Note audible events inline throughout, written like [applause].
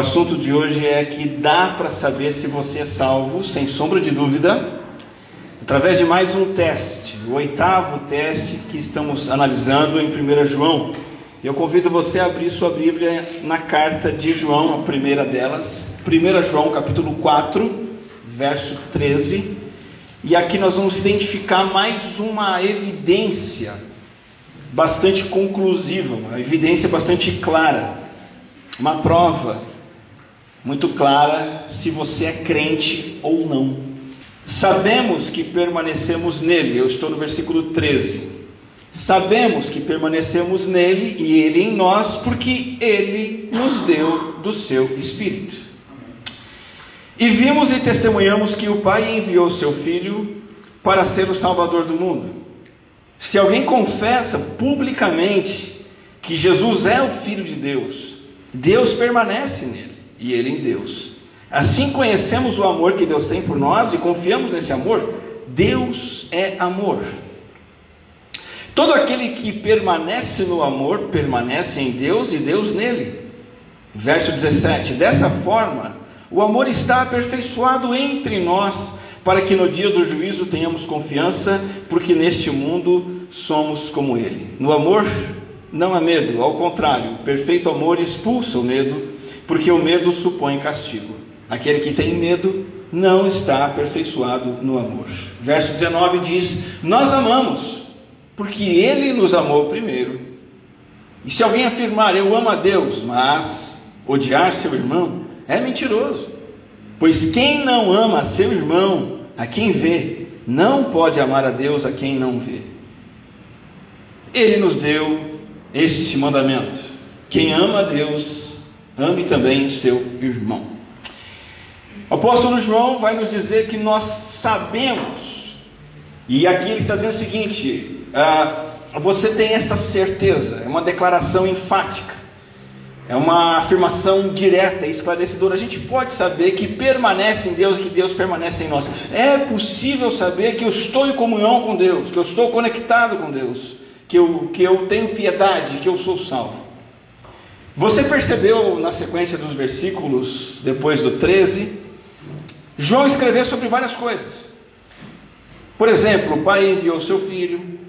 O assunto de hoje é que dá para saber se você é salvo, sem sombra de dúvida, através de mais um teste, o oitavo teste que estamos analisando em 1 João. Eu convido você a abrir sua Bíblia na carta de João, a primeira delas, 1 João capítulo 4, verso 13. E aqui nós vamos identificar mais uma evidência bastante conclusiva, uma evidência bastante clara, uma prova muito clara se você é crente ou não. Sabemos que permanecemos nele, eu estou no versículo 13. Sabemos que permanecemos nele e ele em nós, porque ele nos deu do seu Espírito. E vimos e testemunhamos que o Pai enviou seu Filho para ser o Salvador do mundo. Se alguém confessa publicamente que Jesus é o Filho de Deus, Deus permanece nele e ele em Deus. Assim conhecemos o amor que Deus tem por nós e confiamos nesse amor. Deus é amor. Todo aquele que permanece no amor permanece em Deus e Deus nele. Verso 17: Dessa forma, o amor está aperfeiçoado entre nós, para que no dia do juízo tenhamos confiança, porque neste mundo somos como ele. No amor não há medo, ao contrário, o perfeito amor expulsa o medo porque o medo supõe castigo. Aquele que tem medo não está aperfeiçoado no amor. Verso 19 diz: Nós amamos, porque Ele nos amou primeiro. E se alguém afirmar eu amo a Deus, mas odiar seu irmão, é mentiroso. Pois quem não ama seu irmão, a quem vê, não pode amar a Deus a quem não vê. Ele nos deu este mandamento: quem ama a Deus, ame também o seu irmão. O apóstolo João vai nos dizer que nós sabemos, e aqui ele está dizendo o seguinte: ah, você tem esta certeza, é uma declaração enfática, é uma afirmação direta e esclarecedora. A gente pode saber que permanece em Deus e que Deus permanece em nós. É possível saber que eu estou em comunhão com Deus, que eu estou conectado com Deus, que eu, que eu tenho piedade, que eu sou salvo. Você percebeu na sequência dos versículos, depois do 13, João escreveu sobre várias coisas. Por exemplo, o pai enviou seu filho,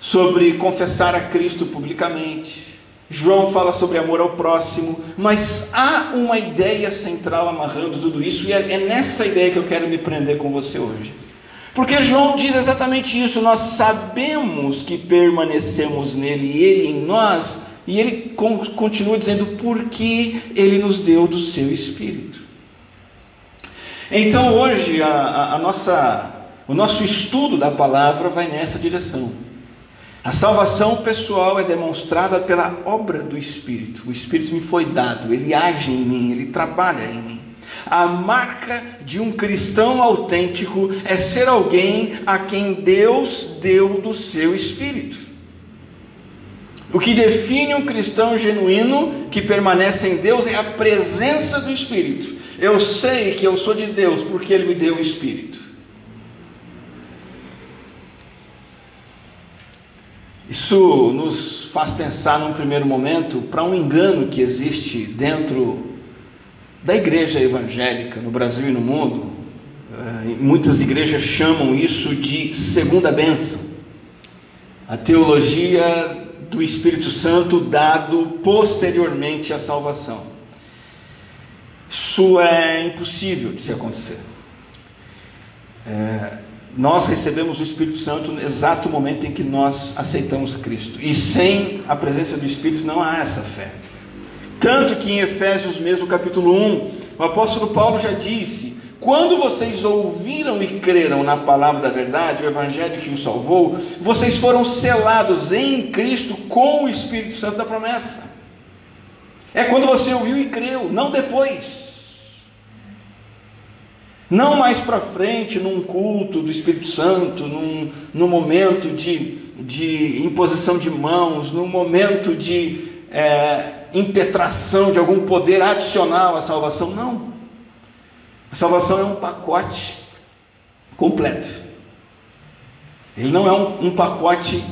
sobre confessar a Cristo publicamente. João fala sobre amor ao próximo, mas há uma ideia central amarrando tudo isso, e é, é nessa ideia que eu quero me prender com você hoje. Porque João diz exatamente isso: nós sabemos que permanecemos nele e ele em nós, e ele continua dizendo porque ele nos deu do seu Espírito. Então hoje a, a, a nossa, o nosso estudo da palavra vai nessa direção. A salvação pessoal é demonstrada pela obra do Espírito. O Espírito me foi dado, ele age em mim, ele trabalha em mim. A marca de um cristão autêntico é ser alguém a quem Deus deu do seu Espírito. O que define um cristão genuíno que permanece em Deus é a presença do Espírito. Eu sei que eu sou de Deus porque Ele me deu o Espírito. Isso nos faz pensar num primeiro momento para um engano que existe dentro da igreja evangélica no Brasil e no mundo. Eh, muitas igrejas chamam isso de segunda bênção. A teologia do Espírito Santo dado posteriormente à salvação. Isso é impossível de se acontecer. É, nós recebemos o Espírito Santo no exato momento em que nós aceitamos Cristo. E sem a presença do Espírito não há essa fé. Tanto que em Efésios mesmo, capítulo 1, o apóstolo Paulo já disse quando vocês ouviram e creram na palavra da verdade, o evangelho que os salvou, vocês foram selados em Cristo com o Espírito Santo da promessa. É quando você ouviu e creu, não depois. Não mais para frente, num culto do Espírito Santo, num, num momento de, de imposição de mãos, num momento de é, impetração de algum poder adicional à salvação. Não. A salvação é um pacote completo. Ele não é um, um pacote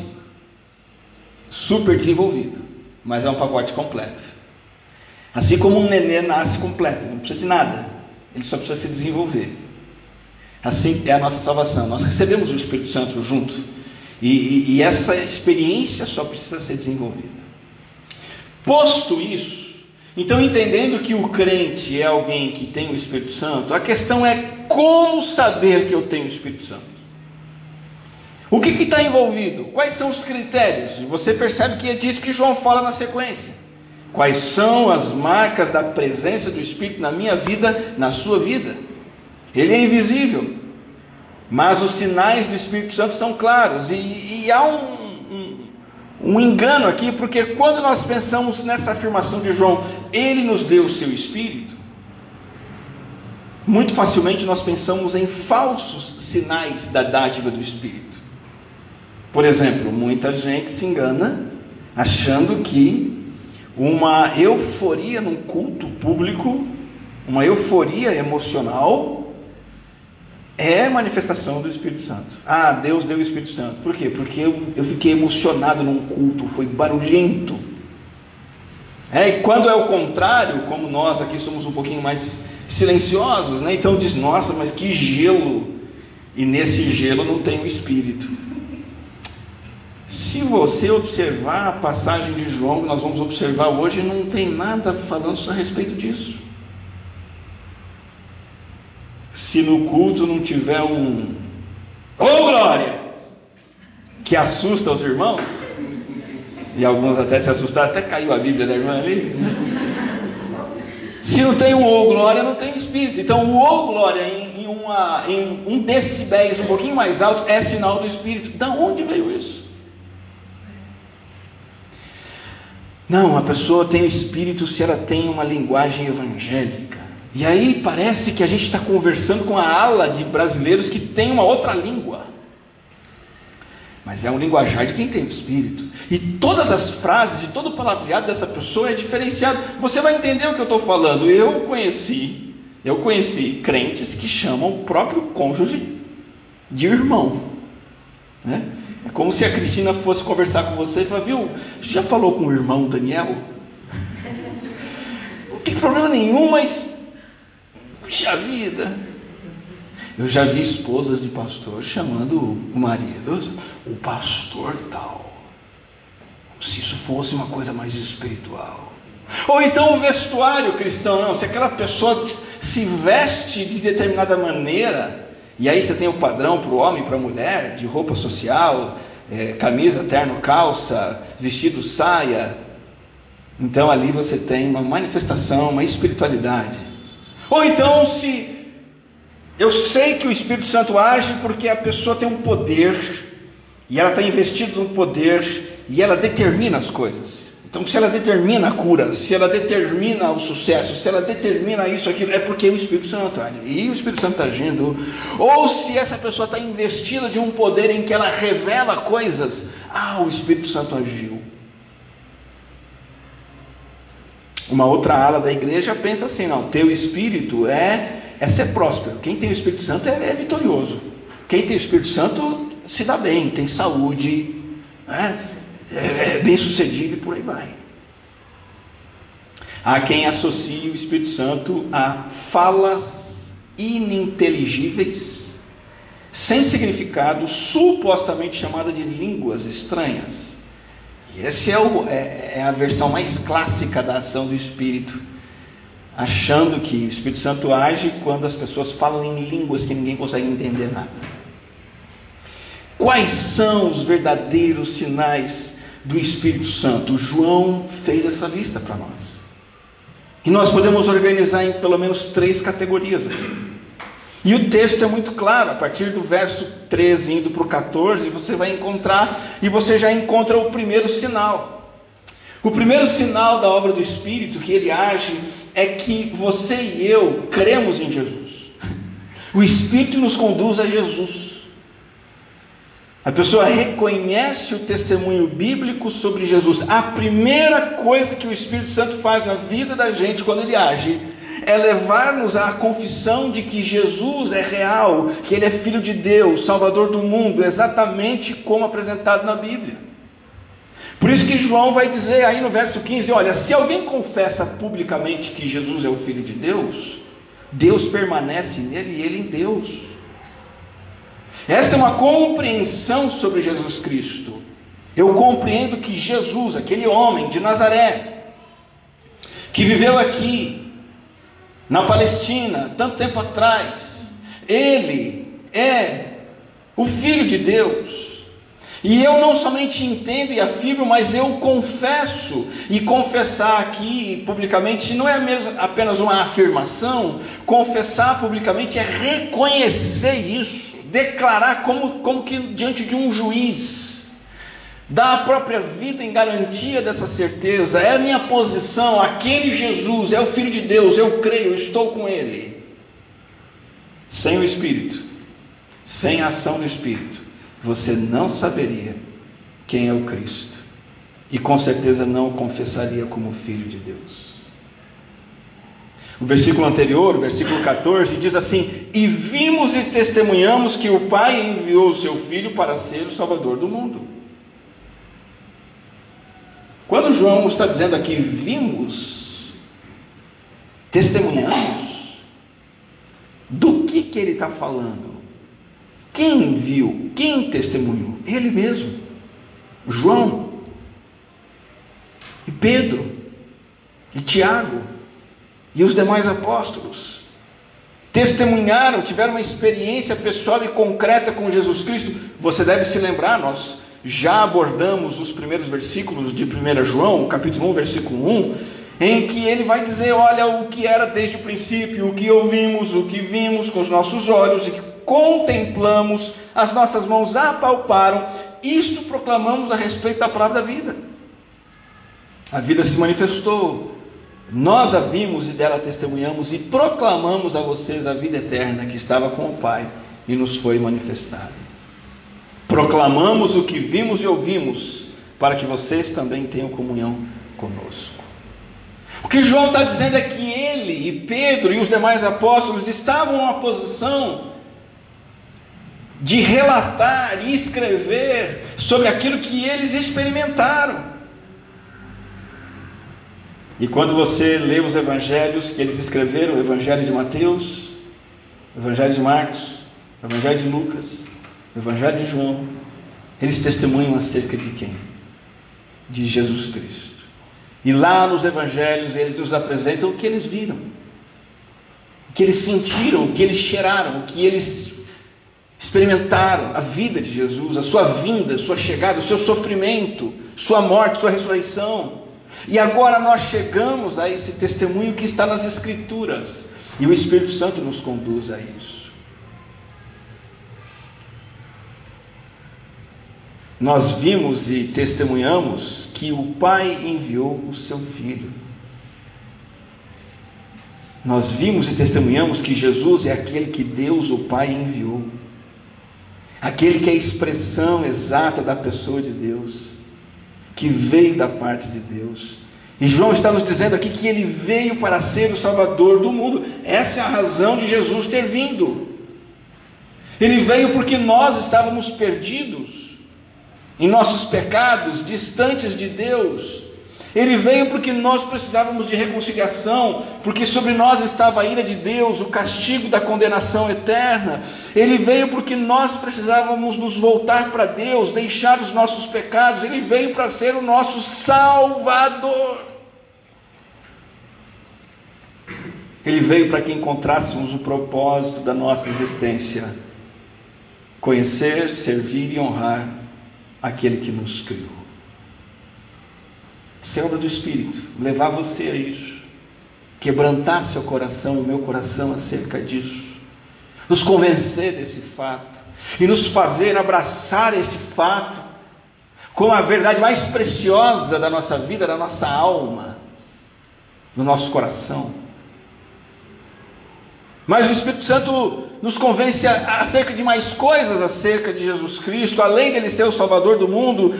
super desenvolvido, mas é um pacote completo. Assim como um nenê nasce completo, não precisa de nada, ele só precisa se desenvolver. Assim é a nossa salvação. Nós recebemos o Espírito Santo junto. E, e, e essa experiência só precisa ser desenvolvida. Posto isso, então entendendo que o crente é alguém que tem o Espírito Santo, a questão é como saber que eu tenho o Espírito Santo. O que está envolvido? Quais são os critérios? E você percebe que é disso que João fala na sequência. Quais são as marcas da presença do Espírito na minha vida, na sua vida? Ele é invisível, mas os sinais do Espírito Santo são claros. E, e há um, um, um engano aqui, porque quando nós pensamos nessa afirmação de João, ele nos deu o seu Espírito, muito facilmente nós pensamos em falsos sinais da dádiva do Espírito. Por exemplo, muita gente se engana achando que uma euforia num culto público, uma euforia emocional, é manifestação do Espírito Santo. Ah, Deus deu o Espírito Santo. Por quê? Porque eu, eu fiquei emocionado num culto, foi barulhento. É, e quando é o contrário, como nós aqui somos um pouquinho mais silenciosos, né? então diz: Nossa, mas que gelo! E nesse gelo não tem o Espírito. Se você observar a passagem de João que nós vamos observar hoje, não tem nada falando a respeito disso. Se no culto não tiver um Ô oh, glória! que assusta os irmãos, e alguns até se assustaram, até caiu a Bíblia da irmã ali. Se não tem um ô oh, glória, não tem espírito. Então o ô oh, glória em, em, uma, em um decibéis um pouquinho mais alto é sinal do espírito. Da onde veio isso? Não, a pessoa tem espírito se ela tem uma linguagem evangélica. E aí parece que a gente está conversando com a ala de brasileiros que tem uma outra língua. Mas é um linguajar de quem tem o espírito. E todas as frases e todo o palavreado dessa pessoa é diferenciado. Você vai entender o que eu estou falando. Eu conheci, eu conheci crentes que chamam o próprio cônjuge de irmão. Né? É como se a Cristina fosse conversar com você e falar, viu, já falou com o irmão Daniel? [laughs] Não tem problema nenhum, mas. Puxa vida! Eu já vi esposas de pastor chamando o marido, o pastor tal. Se isso fosse uma coisa mais espiritual. Ou então o vestuário cristão, não, se aquela pessoa se veste de determinada maneira, e aí você tem o padrão para o homem e para a mulher, de roupa social, é, camisa, terno, calça, vestido, saia. Então ali você tem uma manifestação, uma espiritualidade. Ou então, se eu sei que o Espírito Santo age porque a pessoa tem um poder, e ela está investida no poder, e ela determina as coisas. Então, se ela determina a cura, se ela determina o sucesso, se ela determina isso, aquilo, é porque o Espírito Santo está E o Espírito Santo está agindo. Ou se essa pessoa está investida de um poder em que ela revela coisas, ah, o Espírito Santo agiu. Uma outra ala da igreja pensa assim: não, teu espírito é, é ser próspero. Quem tem o Espírito Santo é, é vitorioso. Quem tem o Espírito Santo se dá bem, tem saúde. Né? é, é bem sucedido e por aí vai. Há quem associe o Espírito Santo a falas ininteligíveis, sem significado, supostamente chamada de línguas estranhas. Essa é, é, é a versão mais clássica da ação do Espírito, achando que o Espírito Santo age quando as pessoas falam em línguas que ninguém consegue entender nada. Quais são os verdadeiros sinais do Espírito Santo. João fez essa lista para nós. E nós podemos organizar em pelo menos três categorias aqui. E o texto é muito claro, a partir do verso 13 indo para o 14, você vai encontrar, e você já encontra o primeiro sinal. O primeiro sinal da obra do Espírito, que ele age, é que você e eu cremos em Jesus. O Espírito nos conduz a Jesus. A pessoa reconhece o testemunho bíblico sobre Jesus. A primeira coisa que o Espírito Santo faz na vida da gente quando ele age é levar-nos à confissão de que Jesus é real, que ele é filho de Deus, salvador do mundo, exatamente como apresentado na Bíblia. Por isso que João vai dizer aí no verso 15: olha, se alguém confessa publicamente que Jesus é o Filho de Deus, Deus permanece nele e ele em Deus. Esta é uma compreensão sobre Jesus Cristo. Eu compreendo que Jesus, aquele homem de Nazaré, que viveu aqui, na Palestina, tanto tempo atrás, ele é o Filho de Deus. E eu não somente entendo e afirmo, mas eu confesso. E confessar aqui publicamente não é apenas uma afirmação. Confessar publicamente é reconhecer isso, declarar como, como que diante de um juiz. Dar a própria vida em garantia dessa certeza. É a minha posição. Aquele Jesus é o Filho de Deus. Eu creio, estou com Ele. Sem o Espírito, sem a ação do Espírito você não saberia quem é o Cristo e com certeza não o confessaria como filho de Deus. O versículo anterior, o versículo 14, diz assim: E vimos e testemunhamos que o Pai enviou o seu Filho para ser o Salvador do mundo. Quando João está dizendo aqui, vimos, testemunhamos, do que, que ele está falando? Quem viu? Quem testemunhou? Ele mesmo. João. E Pedro. E Tiago. E os demais apóstolos. Testemunharam, tiveram uma experiência pessoal e concreta com Jesus Cristo. Você deve se lembrar, nós já abordamos os primeiros versículos de 1 João, capítulo 1, versículo 1, em que ele vai dizer: Olha, o que era desde o princípio, o que ouvimos, o que vimos com os nossos olhos e que contemplamos, as nossas mãos apalparam, isto proclamamos a respeito da palavra da vida. A vida se manifestou, nós a vimos e dela testemunhamos e proclamamos a vocês a vida eterna que estava com o Pai e nos foi manifestada. Proclamamos o que vimos e ouvimos, para que vocês também tenham comunhão conosco. O que João está dizendo é que ele e Pedro e os demais apóstolos estavam numa posição de relatar e escrever sobre aquilo que eles experimentaram. E quando você lê os evangelhos que eles escreveram, o evangelho de Mateus, o evangelho de Marcos, o evangelho de Lucas, o evangelho de João, eles testemunham acerca de quem? De Jesus Cristo. E lá nos evangelhos eles nos apresentam o que eles viram, o que eles sentiram, o que eles cheiraram, o que eles experimentaram a vida de Jesus, a sua vinda, sua chegada, o seu sofrimento, sua morte, sua ressurreição. E agora nós chegamos a esse testemunho que está nas Escrituras. E o Espírito Santo nos conduz a isso. Nós vimos e testemunhamos que o Pai enviou o seu Filho. Nós vimos e testemunhamos que Jesus é aquele que Deus, o Pai, enviou aquele que é a expressão exata da pessoa de Deus, que veio da parte de Deus. E João está nos dizendo aqui que ele veio para ser o Salvador do mundo. Essa é a razão de Jesus ter vindo. Ele veio porque nós estávamos perdidos em nossos pecados, distantes de Deus. Ele veio porque nós precisávamos de reconciliação, porque sobre nós estava a ira de Deus, o castigo da condenação eterna. Ele veio porque nós precisávamos nos voltar para Deus, deixar os nossos pecados. Ele veio para ser o nosso Salvador. Ele veio para que encontrássemos o propósito da nossa existência: conhecer, servir e honrar aquele que nos criou. Obra do Espírito, levar você a isso, quebrantar seu coração, o meu coração acerca disso, nos convencer desse fato e nos fazer abraçar esse fato como a verdade mais preciosa da nossa vida, da nossa alma, do nosso coração. Mas o Espírito Santo nos convence acerca de mais coisas acerca de Jesus Cristo, além dele ser o Salvador do mundo,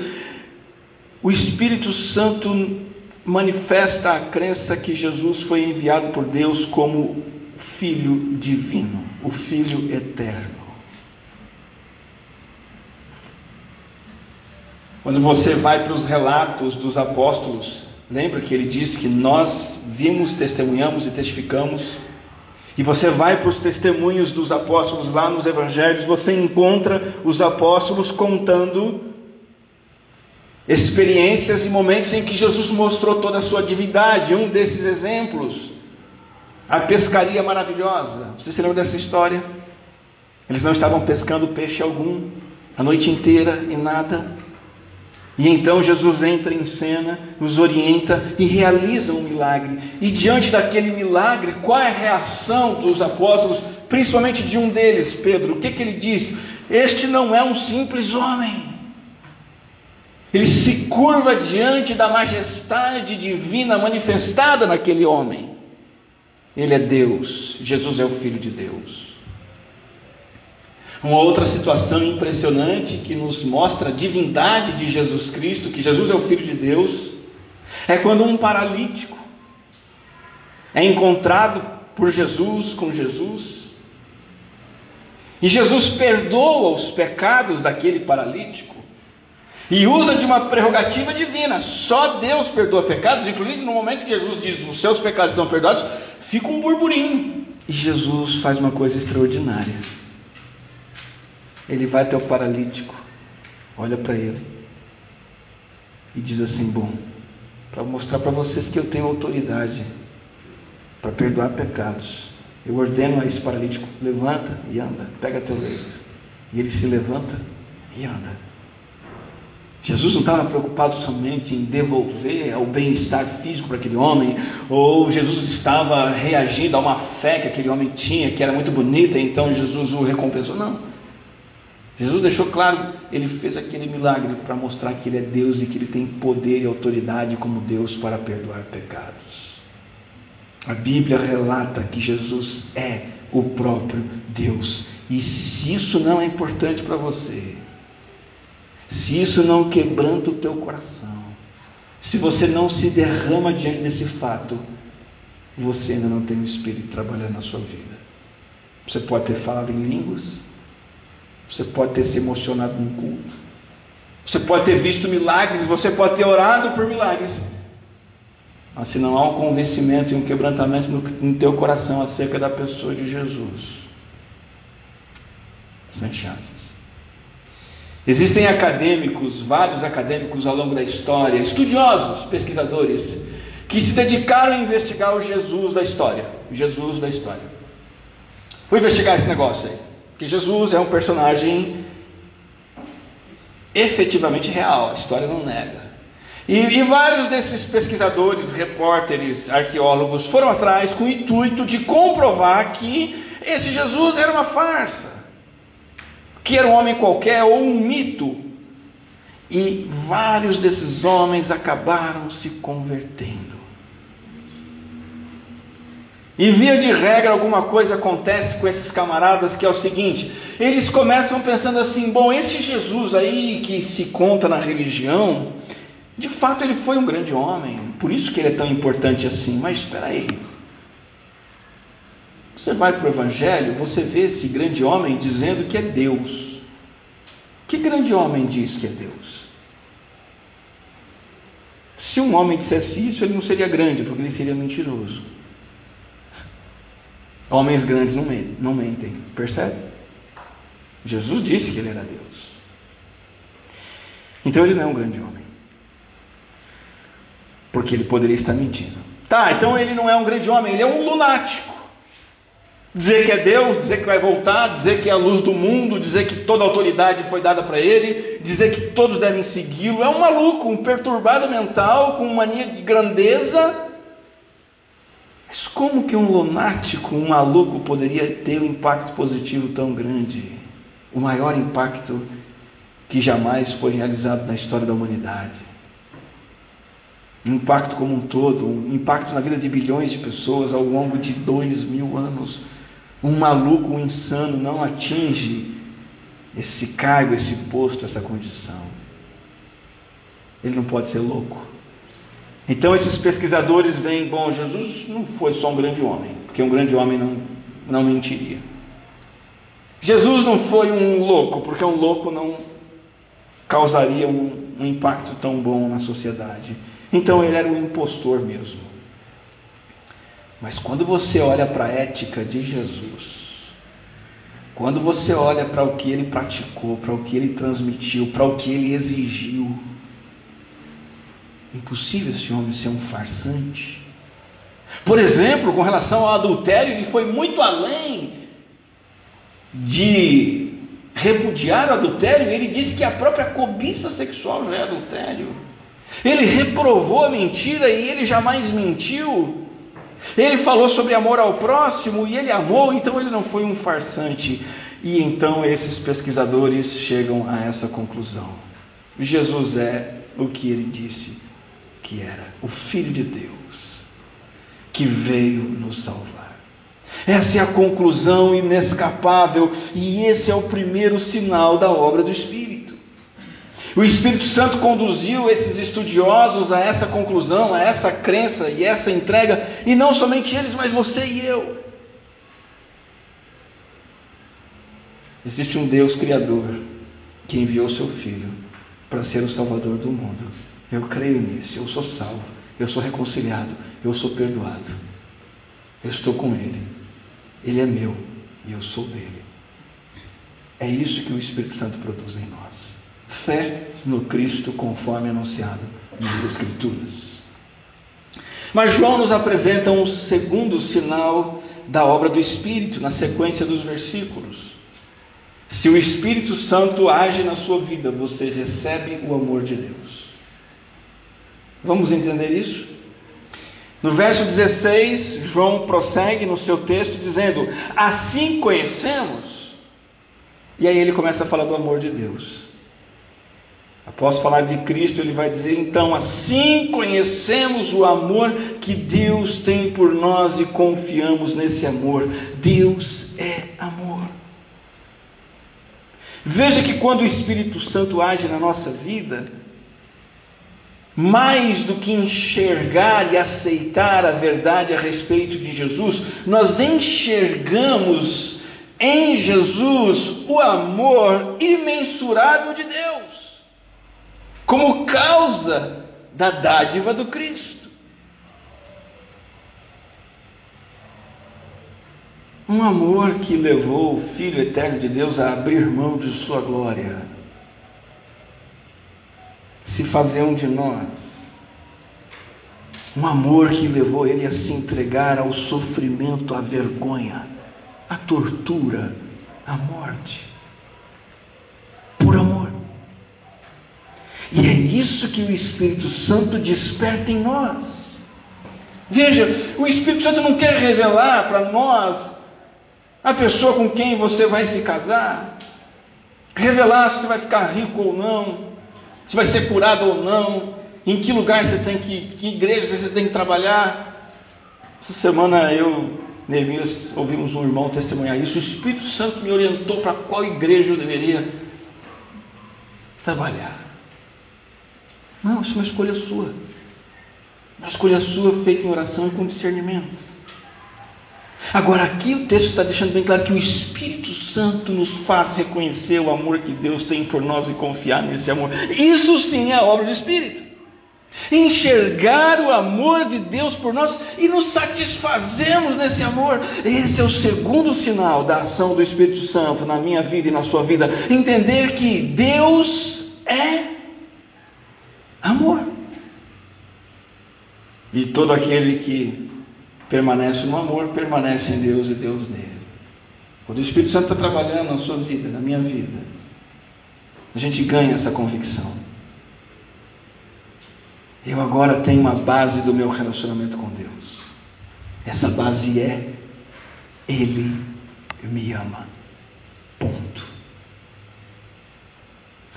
o Espírito Santo manifesta a crença que Jesus foi enviado por Deus como Filho divino, o Filho eterno. Quando você vai para os relatos dos apóstolos, lembra que ele disse que nós vimos, testemunhamos e testificamos? E você vai para os testemunhos dos apóstolos lá nos evangelhos, você encontra os apóstolos contando experiências e momentos em que Jesus mostrou toda a sua divindade. Um desses exemplos, a pescaria maravilhosa. Você se lembra dessa história? Eles não estavam pescando peixe algum a noite inteira e nada. E então Jesus entra em cena, nos orienta e realiza um milagre. E diante daquele milagre, qual é a reação dos apóstolos, principalmente de um deles, Pedro? O que, que ele diz? Este não é um simples homem. Ele se curva diante da majestade divina manifestada naquele homem. Ele é Deus, Jesus é o Filho de Deus. Uma outra situação impressionante que nos mostra a divindade de Jesus Cristo, que Jesus é o Filho de Deus, é quando um paralítico é encontrado por Jesus com Jesus. E Jesus perdoa os pecados daquele paralítico e usa de uma prerrogativa divina. Só Deus perdoa pecados, inclusive no momento que Jesus diz os seus pecados estão perdoados, fica um burburinho. E Jesus faz uma coisa extraordinária. Ele vai até o paralítico, olha para ele e diz assim: Bom, para mostrar para vocês que eu tenho autoridade para perdoar pecados, eu ordeno a esse paralítico: levanta e anda, pega teu leito. E ele se levanta e anda. Jesus não estava preocupado somente em devolver o bem-estar físico para aquele homem, ou Jesus estava reagindo a uma fé que aquele homem tinha, que era muito bonita, então Jesus o recompensou. Não. Jesus deixou claro, ele fez aquele milagre para mostrar que ele é Deus e que ele tem poder e autoridade como Deus para perdoar pecados. A Bíblia relata que Jesus é o próprio Deus. E se isso não é importante para você, se isso não quebranta o teu coração, se você não se derrama diante desse fato, você ainda não tem o Espírito trabalhando na sua vida. Você pode ter falado em línguas, você pode ter se emocionado no culto. Você pode ter visto milagres, você pode ter orado por milagres. Mas se não há um convencimento e um quebrantamento no, no teu coração acerca da pessoa de Jesus, sem chances. Existem acadêmicos, vários acadêmicos ao longo da história, estudiosos, pesquisadores, que se dedicaram a investigar o Jesus da história. O Jesus da história. Vou investigar esse negócio aí que Jesus é um personagem efetivamente real, a história não nega. E, e, vários desses pesquisadores, repórteres, arqueólogos foram atrás com o intuito de comprovar que esse Jesus era uma farsa, que era um homem qualquer ou um mito. E vários desses homens acabaram se convertendo. E via de regra, alguma coisa acontece com esses camaradas que é o seguinte: eles começam pensando assim, bom, esse Jesus aí que se conta na religião, de fato ele foi um grande homem, por isso que ele é tão importante assim, mas espera aí. Você vai para o Evangelho, você vê esse grande homem dizendo que é Deus. Que grande homem diz que é Deus? Se um homem dissesse isso, ele não seria grande, porque ele seria mentiroso. Homens grandes não mentem, não mentem, percebe? Jesus disse que ele era Deus. Então ele não é um grande homem. Porque ele poderia estar mentindo. Tá, então ele não é um grande homem, ele é um lunático. Dizer que é Deus, dizer que vai voltar, dizer que é a luz do mundo, dizer que toda autoridade foi dada para ele, dizer que todos devem segui-lo. É um maluco, um perturbado mental, com mania de grandeza mas como que um lunático, um maluco, poderia ter um impacto positivo tão grande? O maior impacto que jamais foi realizado na história da humanidade. Um impacto como um todo, um impacto na vida de bilhões de pessoas ao longo de dois mil anos. Um maluco, um insano não atinge esse cargo, esse posto, essa condição. Ele não pode ser louco. Então esses pesquisadores veem, bom, Jesus não foi só um grande homem, porque um grande homem não, não mentiria. Jesus não foi um louco, porque um louco não causaria um, um impacto tão bom na sociedade. Então ele era um impostor mesmo. Mas quando você olha para a ética de Jesus, quando você olha para o que ele praticou, para o que ele transmitiu, para o que ele exigiu, impossível esse homem ser um farsante. Por exemplo, com relação ao adultério, ele foi muito além de repudiar o adultério, ele disse que a própria cobiça sexual já é adultério. Ele reprovou a mentira e ele jamais mentiu. Ele falou sobre amor ao próximo e ele amou, então ele não foi um farsante. E então esses pesquisadores chegam a essa conclusão. Jesus é o que ele disse que era, o Filho de Deus, que veio nos salvar. Essa é a conclusão inescapável e esse é o primeiro sinal da obra do Espírito. O Espírito Santo conduziu esses estudiosos a essa conclusão, a essa crença e essa entrega, e não somente eles, mas você e eu. Existe um Deus Criador que enviou seu Filho para ser o Salvador do mundo. Eu creio nisso, eu sou salvo, eu sou reconciliado, eu sou perdoado. Eu estou com Ele. Ele é meu e eu sou dele. É isso que o Espírito Santo produz em nós. Fé no Cristo conforme anunciado nas Escrituras. Mas João nos apresenta um segundo sinal da obra do Espírito na sequência dos versículos. Se o Espírito Santo age na sua vida, você recebe o amor de Deus. Vamos entender isso? No verso 16, João prossegue no seu texto dizendo: Assim conhecemos. E aí ele começa a falar do amor de Deus. Após falar de Cristo, ele vai dizer: Então, assim conhecemos o amor que Deus tem por nós e confiamos nesse amor. Deus é amor. Veja que quando o Espírito Santo age na nossa vida, mais do que enxergar e aceitar a verdade a respeito de Jesus, nós enxergamos em Jesus o amor imensurável de Deus, como causa da dádiva do Cristo. Um amor que levou o Filho eterno de Deus a abrir mão de sua glória se fazer um de nós. Um amor que levou ele a se entregar ao sofrimento, à vergonha, à tortura, à morte. Por amor. E é isso que o Espírito Santo desperta em nós. Veja, o Espírito Santo não quer revelar para nós a pessoa com quem você vai se casar, revelar se você vai ficar rico ou não, se vai ser curado ou não, em que lugar você tem que, que igreja você tem que trabalhar. Essa semana eu, Neemias, ouvimos um irmão testemunhar isso. O Espírito Santo me orientou para qual igreja eu deveria trabalhar. Não, isso é uma escolha sua. Uma escolha sua feita em oração e com discernimento. Agora, aqui o texto está deixando bem claro que o Espírito Santo nos faz reconhecer o amor que Deus tem por nós e confiar nesse amor. Isso sim é obra do Espírito. Enxergar o amor de Deus por nós e nos satisfazemos nesse amor. Esse é o segundo sinal da ação do Espírito Santo na minha vida e na sua vida. Entender que Deus é amor. E todo aquele que permanece no amor, permanece em Deus e Deus nele. Quando o Espírito Santo está trabalhando na sua vida, na minha vida, a gente ganha essa convicção. Eu agora tenho uma base do meu relacionamento com Deus. Essa base é Ele me ama. Ponto.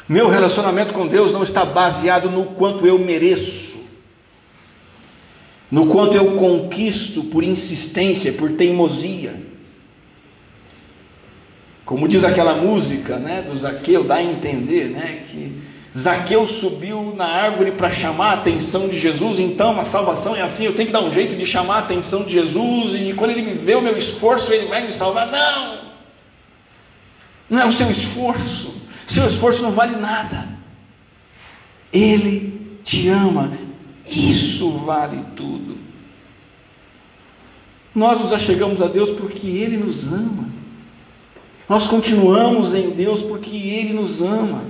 Meu relacionamento com Deus não está baseado no quanto eu mereço no quanto eu conquisto por insistência, por teimosia. Como diz aquela música né, do Zaqueu, dá a entender né, que Zaqueu subiu na árvore para chamar a atenção de Jesus, então a salvação é assim, eu tenho que dar um jeito de chamar a atenção de Jesus, e quando ele me vê o meu esforço, ele vai me salvar. Não! Não é o seu esforço, seu esforço não vale nada. Ele te ama. Isso vale tudo. Nós nos achegamos a Deus porque Ele nos ama. Nós continuamos em Deus porque Ele nos ama.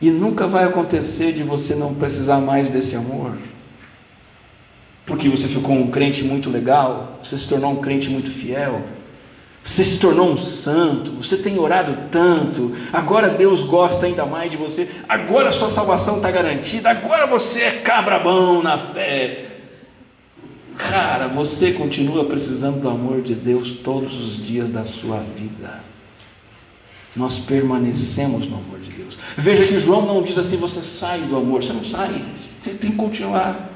E nunca vai acontecer de você não precisar mais desse amor. Porque você ficou um crente muito legal, você se tornou um crente muito fiel, você se tornou um santo, você tem orado tanto, agora Deus gosta ainda mais de você, agora sua salvação está garantida, agora você é cabrabão na fé. Cara, você continua precisando do amor de Deus todos os dias da sua vida. Nós permanecemos no amor de Deus. Veja que João não diz assim: você sai do amor, você não sai, você tem que continuar.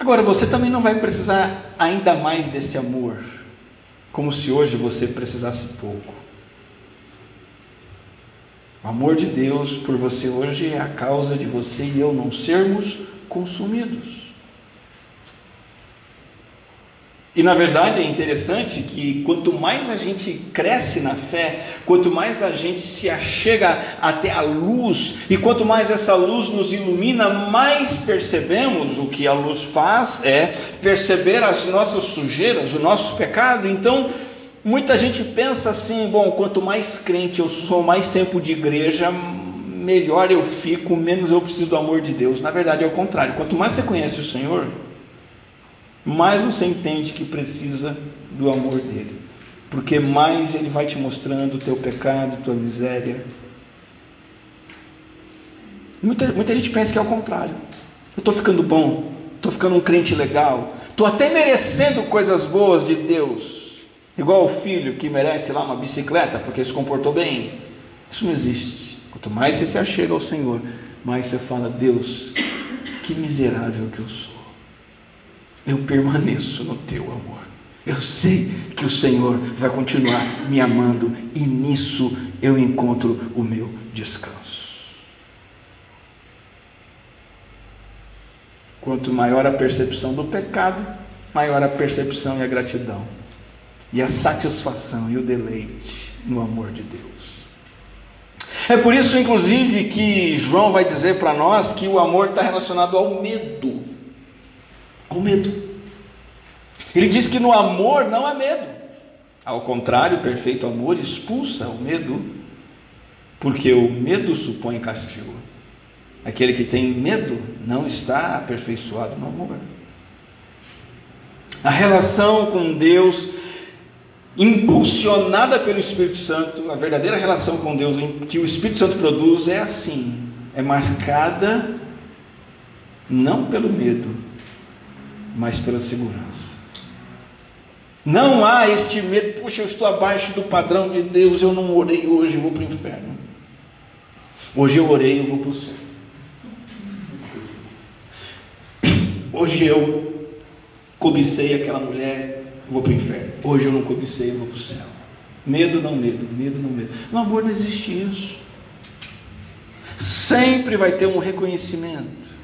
Agora, você também não vai precisar ainda mais desse amor, como se hoje você precisasse pouco. O amor de Deus por você hoje é a causa de você e eu não sermos consumidos. E na verdade é interessante que quanto mais a gente cresce na fé, quanto mais a gente se achega até a luz, e quanto mais essa luz nos ilumina, mais percebemos o que a luz faz é perceber as nossas sujeiras, o nosso pecado. Então, muita gente pensa assim: bom, quanto mais crente eu sou, mais tempo de igreja, melhor eu fico, menos eu preciso do amor de Deus. Na verdade é o contrário: quanto mais você conhece o Senhor, mais você entende que precisa do amor dele. Porque mais ele vai te mostrando o teu pecado, tua miséria. Muita, muita gente pensa que é o contrário. Eu estou ficando bom, estou ficando um crente legal, estou até merecendo coisas boas de Deus. Igual o filho que merece lá uma bicicleta porque se comportou bem. Isso não existe. Quanto mais você se achega ao Senhor, mais você fala: Deus, que miserável que eu sou eu permaneço no teu amor. Eu sei que o Senhor vai continuar me amando e nisso eu encontro o meu descanso. Quanto maior a percepção do pecado, maior a percepção e a gratidão, e a satisfação e o deleite no amor de Deus. É por isso, inclusive, que João vai dizer para nós que o amor está relacionado ao medo ao medo. Ele diz que no amor não há medo. Ao contrário, o perfeito amor expulsa o medo, porque o medo supõe castigo. Aquele que tem medo não está aperfeiçoado no amor. A relação com Deus, impulsionada pelo Espírito Santo, a verdadeira relação com Deus que o Espírito Santo produz é assim: é marcada não pelo medo, mas pela segurança. Não há este medo, puxa, eu estou abaixo do padrão de Deus, eu não orei hoje, eu vou para o inferno. Hoje eu orei, eu vou para o céu. Hoje eu cobicei aquela mulher, eu vou para o inferno. Hoje eu não cobicei, eu vou para o céu. Medo não medo, medo não medo. No amor não existe isso. Sempre vai ter um reconhecimento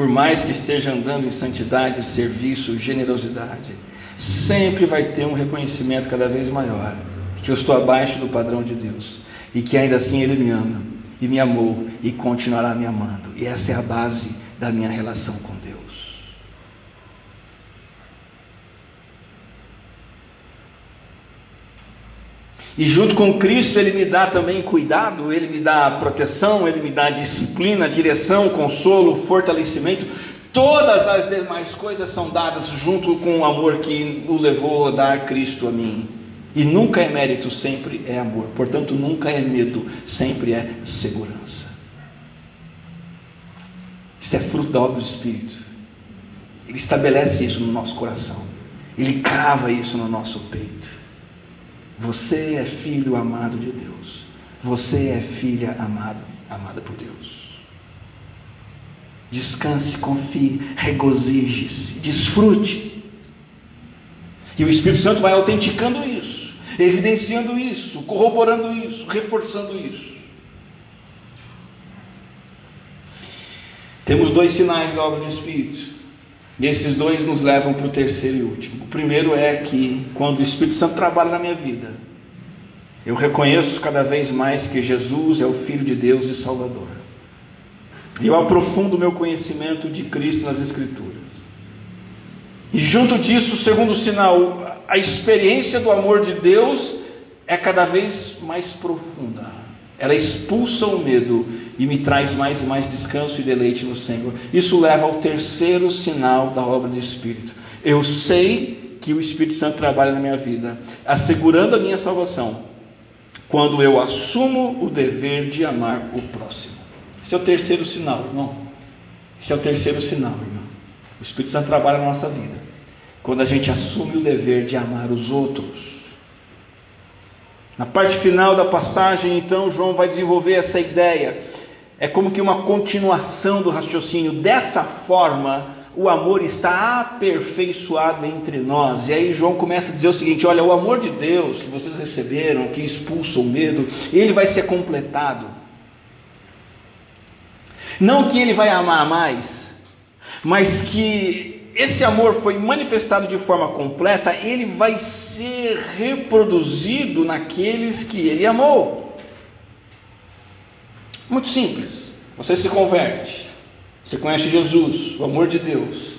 por mais que esteja andando em santidade, serviço, generosidade, sempre vai ter um reconhecimento cada vez maior que eu estou abaixo do padrão de Deus e que ainda assim Ele me ama e me amou e continuará me amando. E essa é a base da minha relação com Deus. E junto com Cristo, Ele me dá também cuidado, Ele me dá proteção, Ele me dá disciplina, direção, consolo, fortalecimento. Todas as demais coisas são dadas junto com o amor que o levou a dar Cristo a mim. E nunca é mérito, sempre é amor. Portanto, nunca é medo, sempre é segurança. Isso é fruto da obra do Espírito. Ele estabelece isso no nosso coração. Ele crava isso no nosso peito. Você é filho amado de Deus. Você é filha amada, amada por Deus. Descanse, confie, regozije-se, desfrute. E o Espírito Santo vai autenticando isso, evidenciando isso, corroborando isso, reforçando isso. Temos dois sinais da obra do Espírito. E esses dois nos levam para o terceiro e último. O primeiro é que quando o Espírito Santo trabalha na minha vida, eu reconheço cada vez mais que Jesus é o Filho de Deus e Salvador. E eu aprofundo o meu conhecimento de Cristo nas Escrituras. E junto disso, segundo sinal, a experiência do amor de Deus é cada vez mais profunda. Ela expulsa o medo e me traz mais e mais descanso e deleite no Senhor. Isso leva ao terceiro sinal da obra do Espírito. Eu sei que o Espírito Santo trabalha na minha vida, assegurando a minha salvação, quando eu assumo o dever de amar o próximo. Esse é o terceiro sinal, irmão. Esse é o terceiro sinal, irmão. O Espírito Santo trabalha na nossa vida. Quando a gente assume o dever de amar os outros. Na parte final da passagem, então, João vai desenvolver essa ideia. É como que uma continuação do raciocínio. Dessa forma, o amor está aperfeiçoado entre nós. E aí João começa a dizer o seguinte: olha, o amor de Deus que vocês receberam, que expulsa o medo, ele vai ser completado. Não que ele vai amar mais, mas que esse amor foi manifestado de forma completa, ele vai ser reproduzido naqueles que ele amou. Muito simples. Você se converte, você conhece Jesus, o amor de Deus.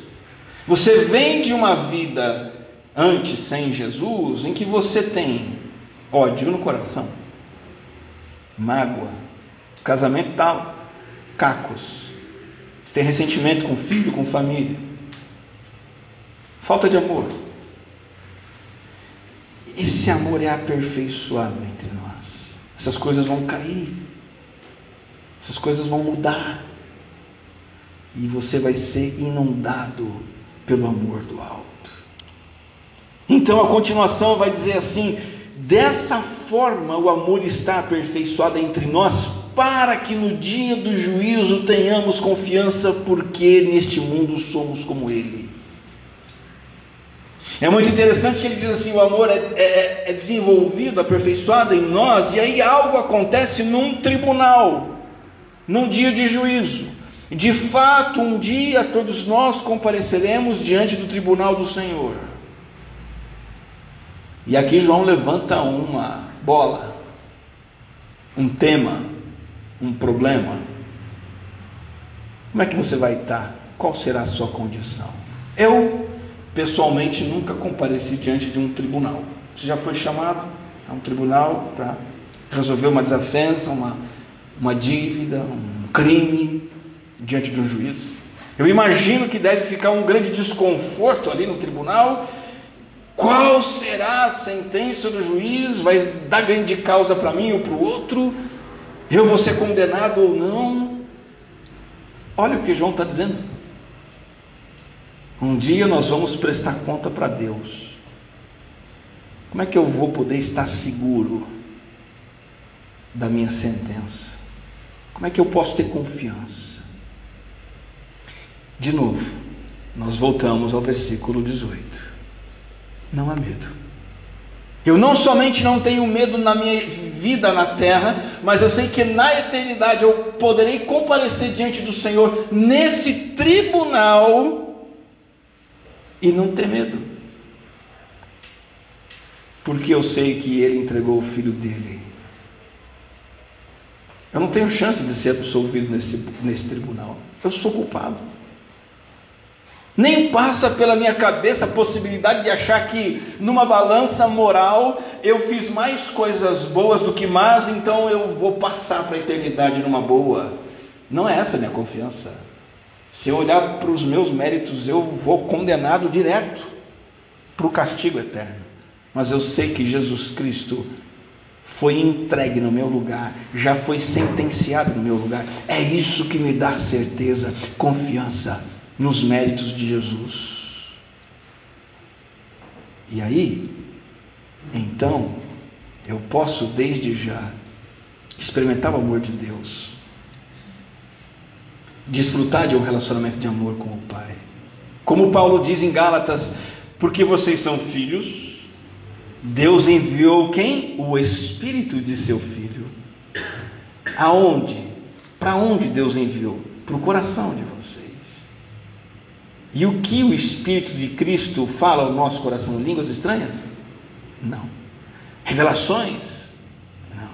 Você vem de uma vida antes sem Jesus, em que você tem ódio no coração, mágoa, casamento tal, cacos. Você tem ressentimento com filho, com família falta de amor. Esse amor é aperfeiçoado entre nós. Essas coisas vão cair, essas coisas vão mudar, e você vai ser inundado pelo amor do alto. Então a continuação vai dizer assim: dessa forma o amor está aperfeiçoado entre nós, para que no dia do juízo tenhamos confiança, porque neste mundo somos como Ele. É muito interessante que ele diz assim: o amor é, é, é, desenvolvido, aperfeiçoado em nós, e aí algo acontece num tribunal, num dia de juízo. De fato, um dia todos nós compareceremos diante do tribunal do Senhor. E aqui João levanta uma bola, um tema, um problema. Como é que você vai estar? Qual será a sua condição? Eu pessoalmente nunca compareci diante de um tribunal. Você já foi chamado a um tribunal para resolver uma desafensa, uma, uma dívida, um crime diante de um juiz? Eu imagino que deve ficar um grande desconforto ali no tribunal. Qual será a sentença do juiz? Vai dar grande causa para mim ou para o outro? Eu vou ser condenado ou não? Olha o que João está dizendo. Um dia nós vamos prestar conta para Deus. Como é que eu vou poder estar seguro da minha sentença? Como é que eu posso ter confiança? De novo, nós voltamos ao versículo 18. Não há medo. Eu não somente não tenho medo na minha vida na terra, mas eu sei que na eternidade eu poderei comparecer diante do Senhor nesse tribunal e não ter medo. Porque eu sei que ele entregou o filho dele. Eu não tenho chance de ser absolvido nesse, nesse tribunal. Eu sou culpado. Nem passa pela minha cabeça a possibilidade de achar que numa balança moral eu fiz mais coisas boas do que más, então eu vou passar para a eternidade numa boa. Não é essa a minha confiança. Se eu olhar para os meus méritos, eu vou condenado direto para o castigo eterno. Mas eu sei que Jesus Cristo foi entregue no meu lugar, já foi sentenciado no meu lugar. É isso que me dá certeza, confiança nos méritos de Jesus. E aí, então, eu posso desde já experimentar o amor de Deus desfrutar de um relacionamento de amor com o Pai. Como Paulo diz em Gálatas, porque vocês são filhos, Deus enviou quem? O Espírito de seu Filho. Aonde? Para onde Deus enviou? Para o coração de vocês. E o que o Espírito de Cristo fala ao nosso coração? Línguas estranhas? Não. Revelações? Não.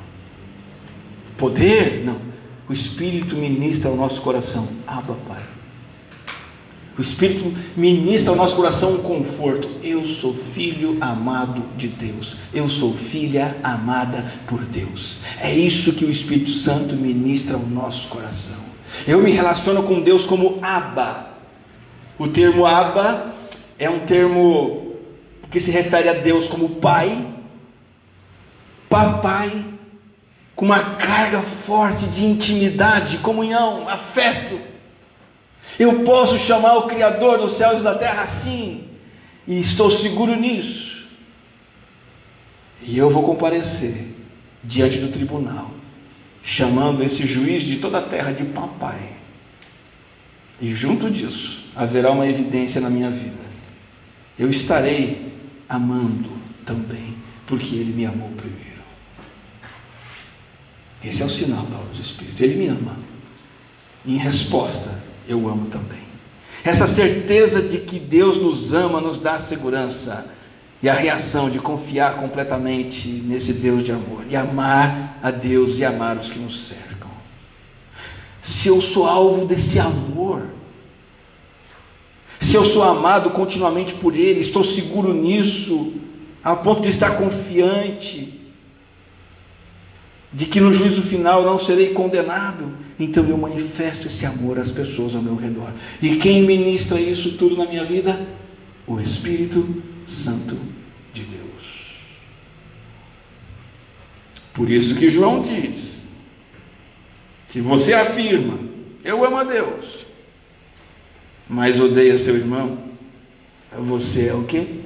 Poder? Não. O Espírito ministra ao nosso coração. Abba, Pai. O Espírito ministra ao nosso coração um conforto. Eu sou filho amado de Deus. Eu sou filha amada por Deus. É isso que o Espírito Santo ministra ao nosso coração. Eu me relaciono com Deus como Abba. O termo Abba é um termo que se refere a Deus como Pai, Papai, com uma carga forte de intimidade, de comunhão, afeto. Eu posso chamar o Criador dos céus e da terra assim, e estou seguro nisso. E eu vou comparecer diante do tribunal, chamando esse juiz de toda a terra de papai. E junto disso haverá uma evidência na minha vida. Eu estarei amando também, porque ele me amou primeiro. Esse é o sinal da obra do Espírito. Ele me ama. Em resposta, eu amo também. Essa certeza de que Deus nos ama nos dá segurança e a reação de confiar completamente nesse Deus de amor e amar a Deus e amar os que nos cercam. Se eu sou alvo desse amor, se eu sou amado continuamente por Ele, estou seguro nisso, a ponto de estar confiante de que no juízo final não serei condenado, então eu manifesto esse amor às pessoas ao meu redor. E quem ministra isso tudo na minha vida? O Espírito Santo de Deus. Por isso que João diz: se você afirma, eu amo a Deus, mas odeia seu irmão, você é o que?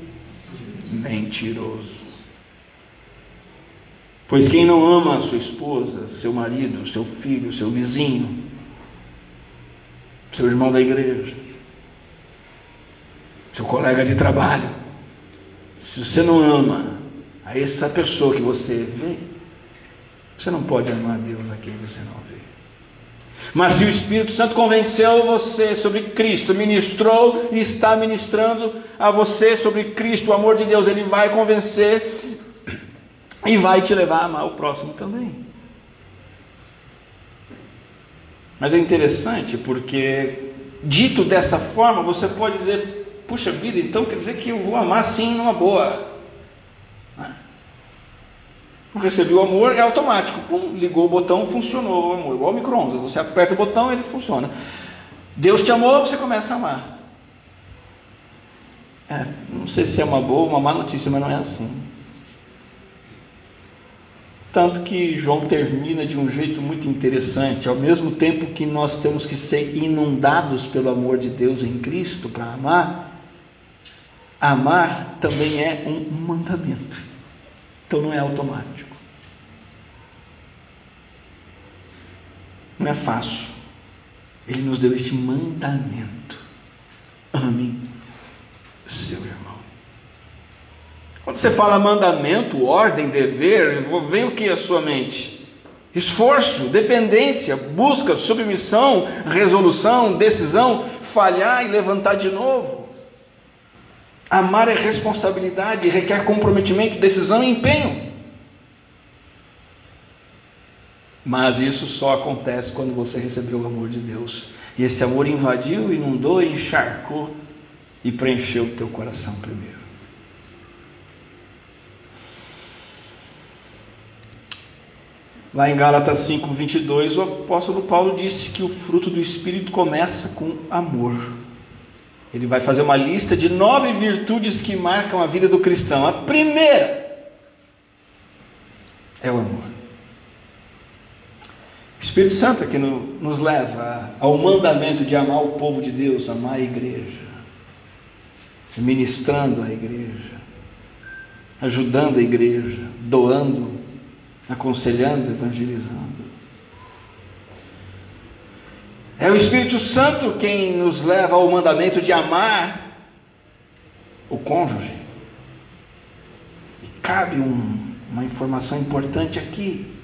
Mentiroso. Pois quem não ama a sua esposa, seu marido, seu filho, seu vizinho, seu irmão da igreja, seu colega de trabalho, se você não ama a essa pessoa que você vê, você não pode amar a Deus a quem você não vê. Mas se o Espírito Santo convenceu você sobre Cristo, ministrou e está ministrando a você sobre Cristo, o amor de Deus, ele vai convencer e vai te levar a amar o próximo também. Mas é interessante porque, dito dessa forma, você pode dizer: puxa vida, então quer dizer que eu vou amar sim numa boa. Né? Recebi o amor, é automático. Pum, ligou o botão, funcionou o amor. Igual micro-ondas. Você aperta o botão, ele funciona. Deus te amou, você começa a amar. É, não sei se é uma boa ou uma má notícia, mas não é assim. Tanto que João termina de um jeito muito interessante. Ao mesmo tempo que nós temos que ser inundados pelo amor de Deus em Cristo para amar, amar também é um mandamento. Então não é automático. Não é fácil. Ele nos deu esse mandamento. Ame seu irmão. Quando você fala mandamento, ordem, dever, vem o que à sua mente? Esforço, dependência, busca, submissão, resolução, decisão, falhar e levantar de novo. Amar é responsabilidade, requer comprometimento, decisão e empenho. Mas isso só acontece quando você recebeu o amor de Deus. E esse amor invadiu, inundou, encharcou e preencheu o teu coração primeiro. Lá em Gálatas 5, 22, o apóstolo Paulo disse que o fruto do Espírito começa com amor. Ele vai fazer uma lista de nove virtudes que marcam a vida do cristão. A primeira é o amor. O Espírito Santo é que nos leva ao mandamento de amar o povo de Deus, amar a igreja, ministrando a igreja, ajudando a igreja, doando aconselhando, evangelizando. É o Espírito Santo quem nos leva ao mandamento de amar o cônjuge. E cabe um, uma informação importante aqui.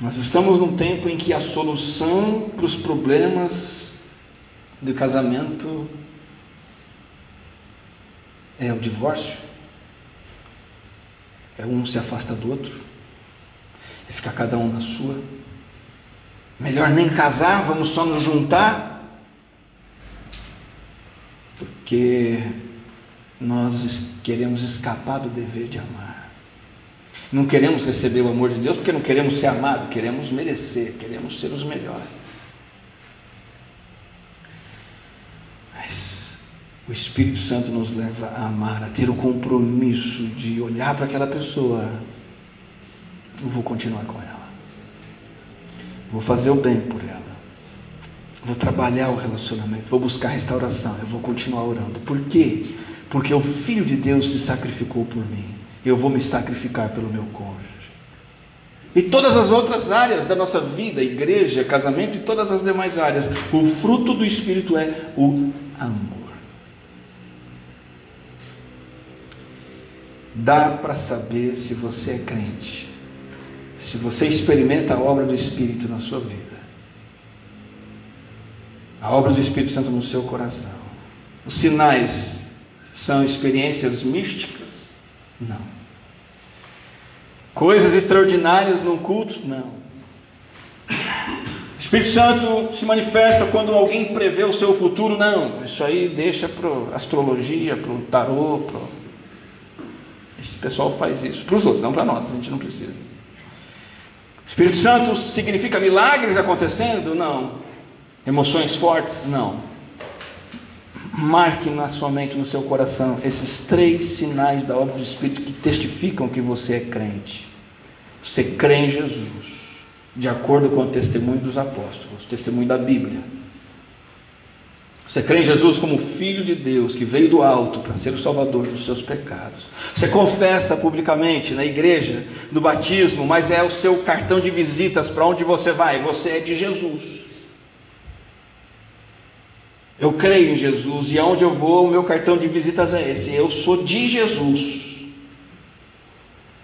Nós estamos num tempo em que a solução para os problemas do casamento é o divórcio. É um se afasta do outro. É ficar cada um na sua. Melhor nem casar, vamos só nos juntar. Porque nós queremos escapar do dever de amar. Não queremos receber o amor de Deus porque não queremos ser amados, queremos merecer, queremos ser os melhores. Mas o Espírito Santo nos leva a amar, a ter o compromisso de olhar para aquela pessoa. Eu vou continuar com ela. Vou fazer o bem por ela. Vou trabalhar o relacionamento. Vou buscar restauração. Eu vou continuar orando. Por quê? Porque o Filho de Deus se sacrificou por mim. Eu vou me sacrificar pelo meu cônjuge. E todas as outras áreas da nossa vida, igreja, casamento e todas as demais áreas, o fruto do Espírito é o amor. Dá para saber se você é crente, se você experimenta a obra do Espírito na sua vida, a obra do Espírito Santo no seu coração. Os sinais são experiências místicas? Não. Coisas extraordinárias no culto? Não. O Espírito Santo se manifesta quando alguém prevê o seu futuro? Não. Isso aí deixa para astrologia, para o tarô. Pro... Esse pessoal faz isso. Para os outros, não para nós, a gente não precisa. O Espírito Santo significa milagres acontecendo? Não. Emoções fortes? Não. Marque na sua mente, no seu coração, esses três sinais da obra do Espírito que testificam que você é crente. Você crê em Jesus, de acordo com o testemunho dos apóstolos, o testemunho da Bíblia. Você crê em Jesus como Filho de Deus, que veio do alto para ser o Salvador dos seus pecados. Você confessa publicamente na igreja, no batismo, mas é o seu cartão de visitas para onde você vai. Você é de Jesus. Eu creio em Jesus e aonde eu vou, o meu cartão de visitas é esse. Eu sou de Jesus.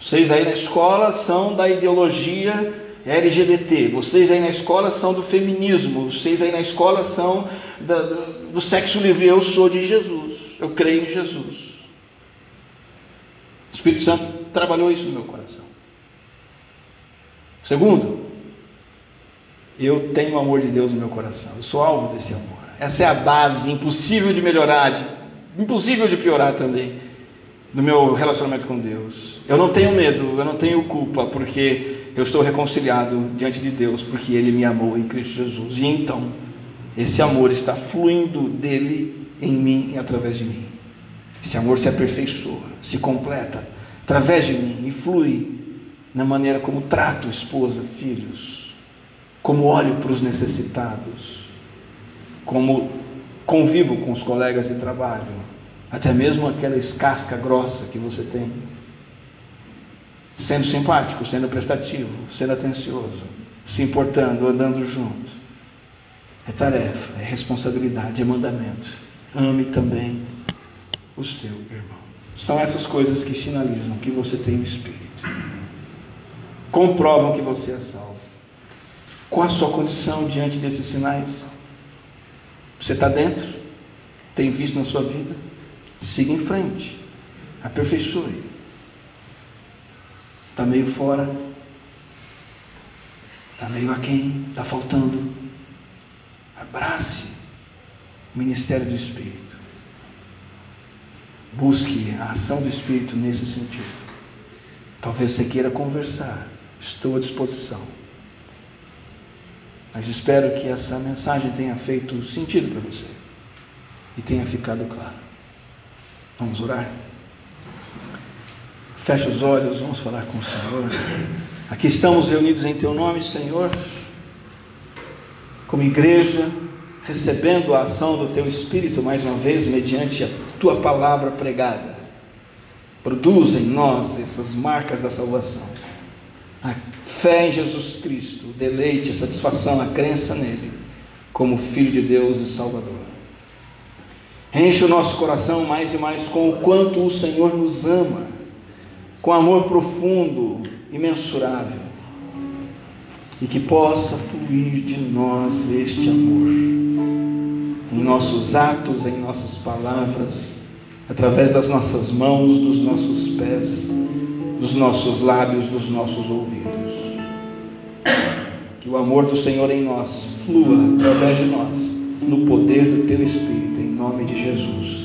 Vocês aí na escola são da ideologia LGBT. Vocês aí na escola são do feminismo. Vocês aí na escola são da, do, do sexo livre. Eu sou de Jesus. Eu creio em Jesus. O Espírito Santo trabalhou isso no meu coração. Segundo, eu tenho o amor de Deus no meu coração. Eu sou alvo desse amor. Essa é a base, impossível de melhorar, impossível de piorar também, no meu relacionamento com Deus. Eu não tenho medo, eu não tenho culpa, porque eu estou reconciliado diante de Deus, porque Ele me amou em Cristo Jesus. E então, esse amor está fluindo dele em mim e através de mim. Esse amor se aperfeiçoa, se completa através de mim e flui na maneira como trato esposa, filhos, como olho para os necessitados como convivo com os colegas de trabalho, até mesmo aquela escasca grossa que você tem. Sendo simpático, sendo prestativo, sendo atencioso, se importando, andando junto. É tarefa, é responsabilidade, é mandamento. Ame também o seu irmão. São essas coisas que sinalizam que você tem o Espírito. Comprovam que você é salvo. Qual a sua condição diante desses sinais? Você está dentro? Tem visto na sua vida? Siga em frente. Aperfeiçoe. Está meio fora? Está meio aquém? Está faltando? Abrace o ministério do Espírito. Busque a ação do Espírito nesse sentido. Talvez você queira conversar. Estou à disposição. Mas espero que essa mensagem tenha feito sentido para você e tenha ficado claro. Vamos orar? Feche os olhos, vamos falar com o Senhor. Aqui estamos reunidos em Teu nome, Senhor, como igreja, recebendo a ação do Teu Espírito mais uma vez, mediante a Tua palavra pregada. Produza em nós essas marcas da salvação a fé em Jesus Cristo, o deleite, a satisfação, a crença nele, como Filho de Deus e Salvador. Enche o nosso coração mais e mais com o quanto o Senhor nos ama, com amor profundo, imensurável, e que possa fluir de nós este amor. em nossos atos, em nossas palavras, através das nossas mãos, dos nossos pés, dos nossos lábios, dos nossos ouvidos. Que o amor do Senhor em nós flua através de nós, no poder do Teu Espírito, em nome de Jesus.